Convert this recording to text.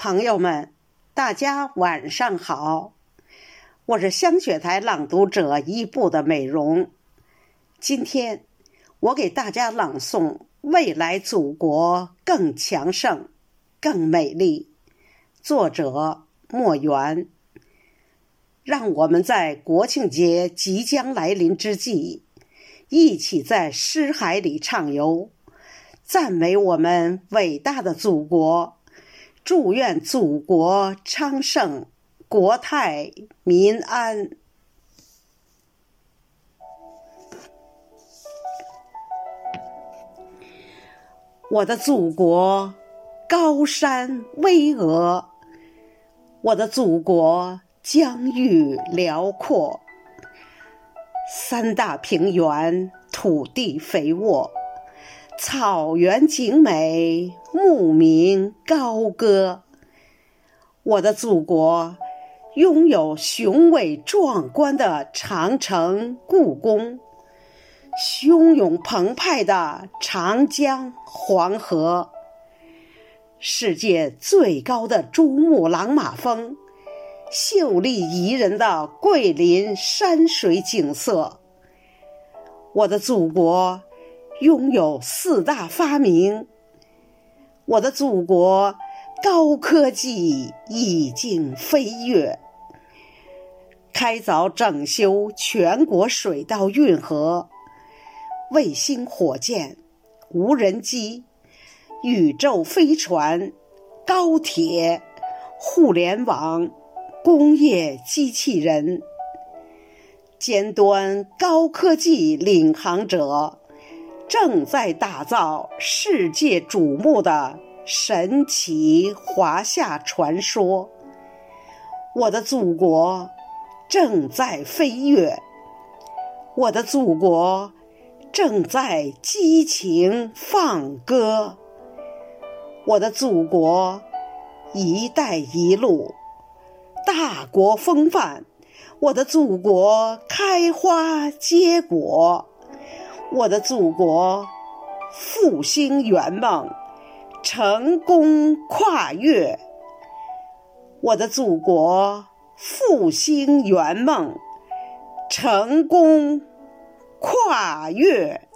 朋友们，大家晚上好，我是香雪台朗读者一部的美容。今天我给大家朗诵《未来祖国更强盛、更美丽》，作者莫言。让我们在国庆节即将来临之际，一起在诗海里畅游，赞美我们伟大的祖国。祝愿祖国昌盛，国泰民安。我的祖国高山巍峨，我的祖国疆域辽阔，三大平原土地肥沃。草原景美，牧民高歌。我的祖国拥有雄伟壮观的长城、故宫，汹涌澎湃的长江、黄河，世界最高的珠穆朗玛峰，秀丽宜人的桂林山水景色。我的祖国。拥有四大发明，我的祖国高科技已经飞跃，开凿整修全国水道运河、卫星火箭、无人机、宇宙飞船、高铁、互联网、工业机器人，尖端高科技领航者。正在打造世界瞩目的神奇华夏传说。我的祖国正在飞跃，我的祖国正在激情放歌。我的祖国“一带一路”大国风范，我的祖国开花结果。我的祖国复兴圆梦，成功跨越。我的祖国复兴圆梦，成功跨越。